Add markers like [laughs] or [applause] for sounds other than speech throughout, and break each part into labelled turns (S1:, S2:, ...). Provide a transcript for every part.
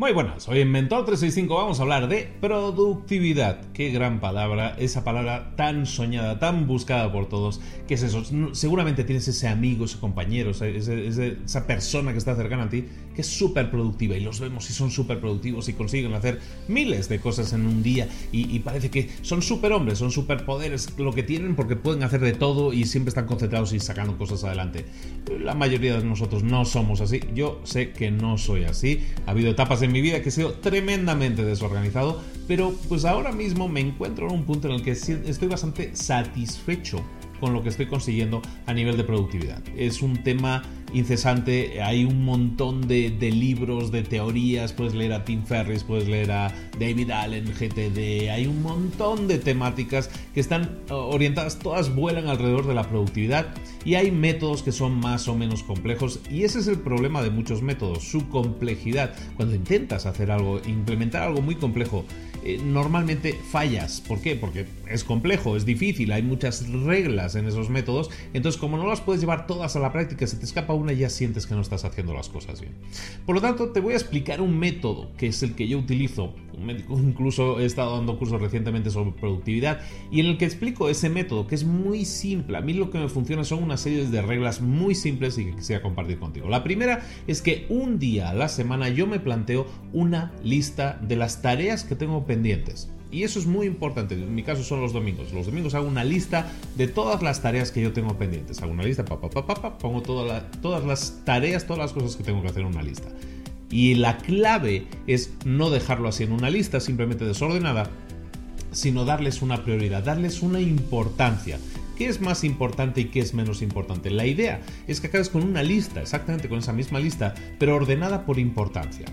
S1: Muy buenas, hoy en Mentor 365 vamos a hablar de productividad. Qué gran palabra, esa palabra tan soñada, tan buscada por todos. ¿Qué es eso? Seguramente tienes ese amigo, ese compañero, esa persona que está cercana a ti que es súper productiva y los vemos y son súper productivos y consiguen hacer miles de cosas en un día y, parece que son súper hombres, son súper poderes lo que tienen porque pueden hacer de todo y siempre están concentrados y sacando cosas adelante. La mayoría de nosotros no somos así, yo sé que no soy así. Ha habido etapas en mi vida que he sido tremendamente desorganizado, pero pues ahora mismo me encuentro en un punto en el que estoy bastante satisfecho con lo que estoy consiguiendo a nivel de productividad. Es un tema incesante, hay un montón de, libros, de teorías, puedes leer a Tim Ferriss, puedes leer a David Allen, GTD, hay un montón de temáticas que están orientadas, todas vuelan alrededor de la productividad y hay métodos que son más o menos complejos. Y ese es el problema de muchos métodos, su complejidad. Cuando intentas hacer algo, implementar algo muy complejo, eh, normalmente fallas. ¿Por qué? Porque es complejo, es difícil, hay muchas reglas en esos métodos. Entonces, como no las puedes llevar todas a la práctica, se te escapa una y ya sientes que no estás haciendo las cosas bien. Por lo tanto, te voy a explicar un método que es el que yo utilizo. [laughs] Incluso he estado dando cursos recientemente sobre productividad y en el que explico ese método que es muy simple. A mí lo que me funciona son una serie de reglas muy simples y que quisiera compartir contigo. La primera es que un día a la semana yo me planteo una lista de las tareas que tengo pendientes. Y eso es muy importante. En mi caso son los domingos. Los domingos hago una lista de todas las tareas que yo tengo pendientes. Hago una lista, pa, pa, pa, pongo todas las tareas, todas las cosas que tengo que hacer en una lista. Y la clave es no dejarlo así en una lista simplemente desordenada, sino darles una prioridad, darles una importancia qué es más importante y qué es menos importante. La idea es que acabes con una lista, exactamente con esa misma lista, pero ordenada por importancia.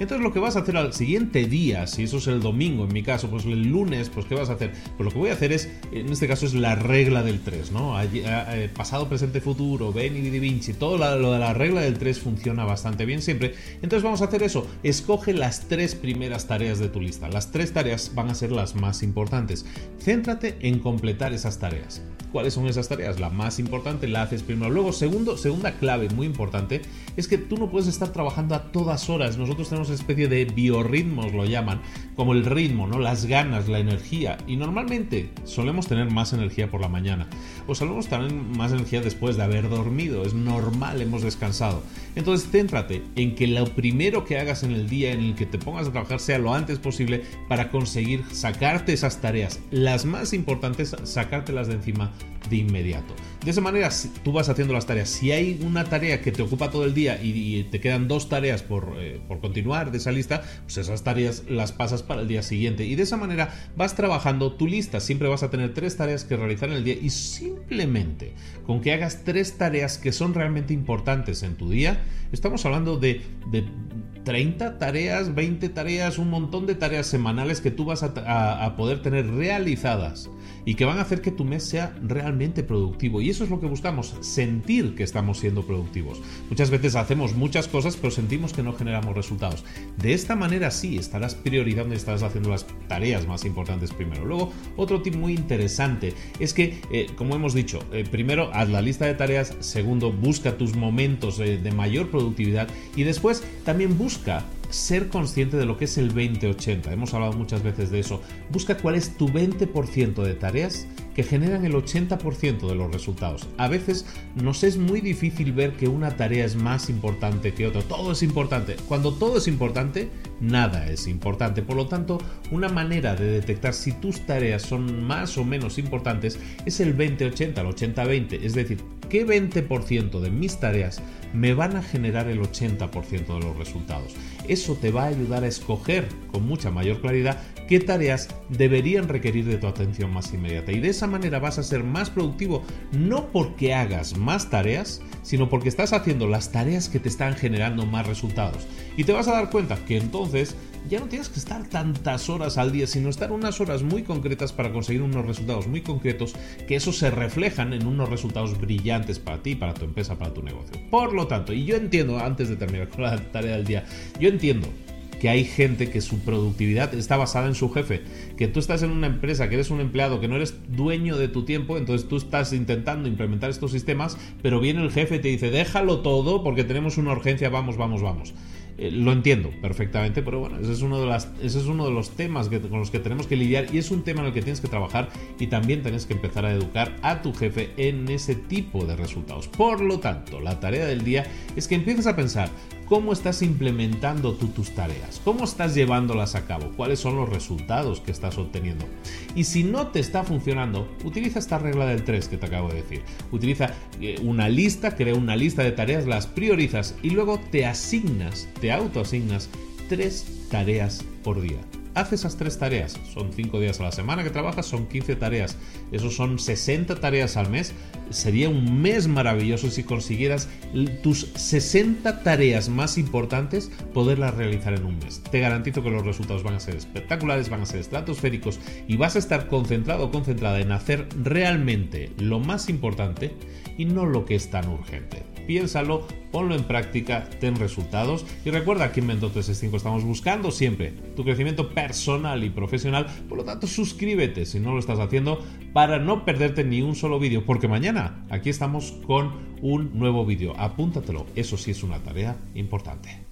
S1: Entonces lo que vas a hacer al siguiente día, si eso es el domingo en mi caso, pues el lunes, pues ¿qué vas a hacer? Pues lo que voy a hacer es, en este caso es la regla del 3, ¿no? Eh, pasado, presente, futuro, Beni, Vidi, Vinci, todo lo de la regla del 3 funciona bastante bien siempre. Entonces vamos a hacer eso, escoge las tres primeras tareas de tu lista. Las tres tareas van a ser las más importantes. Céntrate en completar esas tareas. ¿Cuáles son esas tareas? La más importante la haces primero. Luego, segundo, segunda clave muy importante es que tú no puedes estar trabajando a todas horas. Nosotros tenemos una especie de biorritmos, lo llaman, como el ritmo, ¿no? Las ganas, la energía. Y normalmente solemos tener más energía por la mañana. O solemos tener más energía después de haber dormido. Es normal, hemos descansado. Entonces, céntrate en que lo primero que hagas en el día en el que te pongas a trabajar sea lo antes posible para conseguir sacarte esas tareas. Las más importantes, sacártelas de encima de inmediato. De esa manera tú vas haciendo las tareas. Si hay una tarea que te ocupa todo el día y, te quedan dos tareas por, eh, por, continuar de esa lista, pues esas tareas las pasas para el día siguiente. Y de esa manera vas trabajando tu lista. Siempre vas a tener tres tareas que realizar en el día y simplemente con que hagas tres tareas que son realmente importantes en tu día, estamos hablando de, de 30 tareas, 20 tareas, un montón de tareas semanales que tú vas a, poder tener realizadas y que van a hacer que tu mes sea realmente productivo. Y eso es lo que buscamos, sentir que estamos siendo productivos. Muchas veces hacemos muchas cosas, pero sentimos que no generamos resultados. De esta manera sí, estarás priorizando y estarás haciendo las tareas más importantes primero. Luego, otro tip muy interesante es que, eh, como hemos dicho, eh, primero haz la lista de tareas, segundo, busca tus momentos de mayor productividad y después también busca ser consciente de lo que es el 20-80. Hemos hablado muchas veces de eso. Busca cuál es tu 20% de tareas que generan el 80% de los resultados. A veces nos es muy difícil ver que una tarea es más importante que otra. Todo es importante. Cuando todo es importante, nada es importante. Por lo tanto, una manera de detectar si tus tareas son más o menos importantes es el 20-80, el 80-20. Es decir, ¿qué 20% de mis tareas me van a generar el 80% de los resultados? Eso te va a ayudar a escoger con mucha mayor claridad qué tareas deberían requerir de tu atención más inmediata. Y de esa manera vas a ser más productivo, no porque hagas más tareas, sino porque estás haciendo las tareas que te están generando más resultados. Y te vas a dar cuenta que entonces ya no tienes que estar tantas horas al día, sino estar unas horas muy concretas para conseguir unos resultados muy concretos, que eso se reflejan en unos resultados brillantes para ti, para tu empresa, para tu negocio. Por lo tanto, y yo entiendo, antes de terminar con la tarea del día, yo entiendo que hay gente que su productividad está basada en su jefe, que tú estás en una empresa, que eres un empleado, que no eres dueño de tu tiempo, entonces tú estás intentando implementar estos sistemas, pero viene el jefe y te dice, déjalo todo porque tenemos una urgencia, vamos, vamos, vamos. Eh, lo entiendo perfectamente, pero bueno, ese es uno de, ese es uno de los temas con los que tenemos que lidiar y es un tema en el que tienes que trabajar y también tienes que empezar a educar a tu jefe en ese tipo de resultados. Por lo tanto, la tarea del día es que empieces a pensar, cómo estás implementando tú tus tareas, cómo estás llevándolas a cabo, cuáles son los resultados que estás obteniendo. Y si no te está funcionando, utiliza esta regla del 3 que te acabo de decir. Utiliza eh, una lista, crea una lista de tareas, las priorizas y luego te asignas, te autoasignas tres tareas por día. Haz esas tres tareas. Son 5 días a la semana que trabajas, son 15 tareas. Esos son 60 tareas al mes. Sería un mes maravilloso si consiguieras tus 60 tareas más importantes poderlas realizar en un mes. Te garantizo que los resultados van a ser espectaculares, van a ser estratosféricos y vas a estar concentrado o concentrada en hacer realmente lo más importante y no lo que es tan urgente piénsalo, ponlo en práctica, ten resultados. Y recuerda que en Mentor 365 estamos buscando siempre tu crecimiento personal y profesional, por lo tanto suscríbete si no lo estás haciendo para no perderte ni un solo vídeo, porque mañana aquí estamos con un nuevo vídeo, apúntatelo, eso sí es una tarea importante.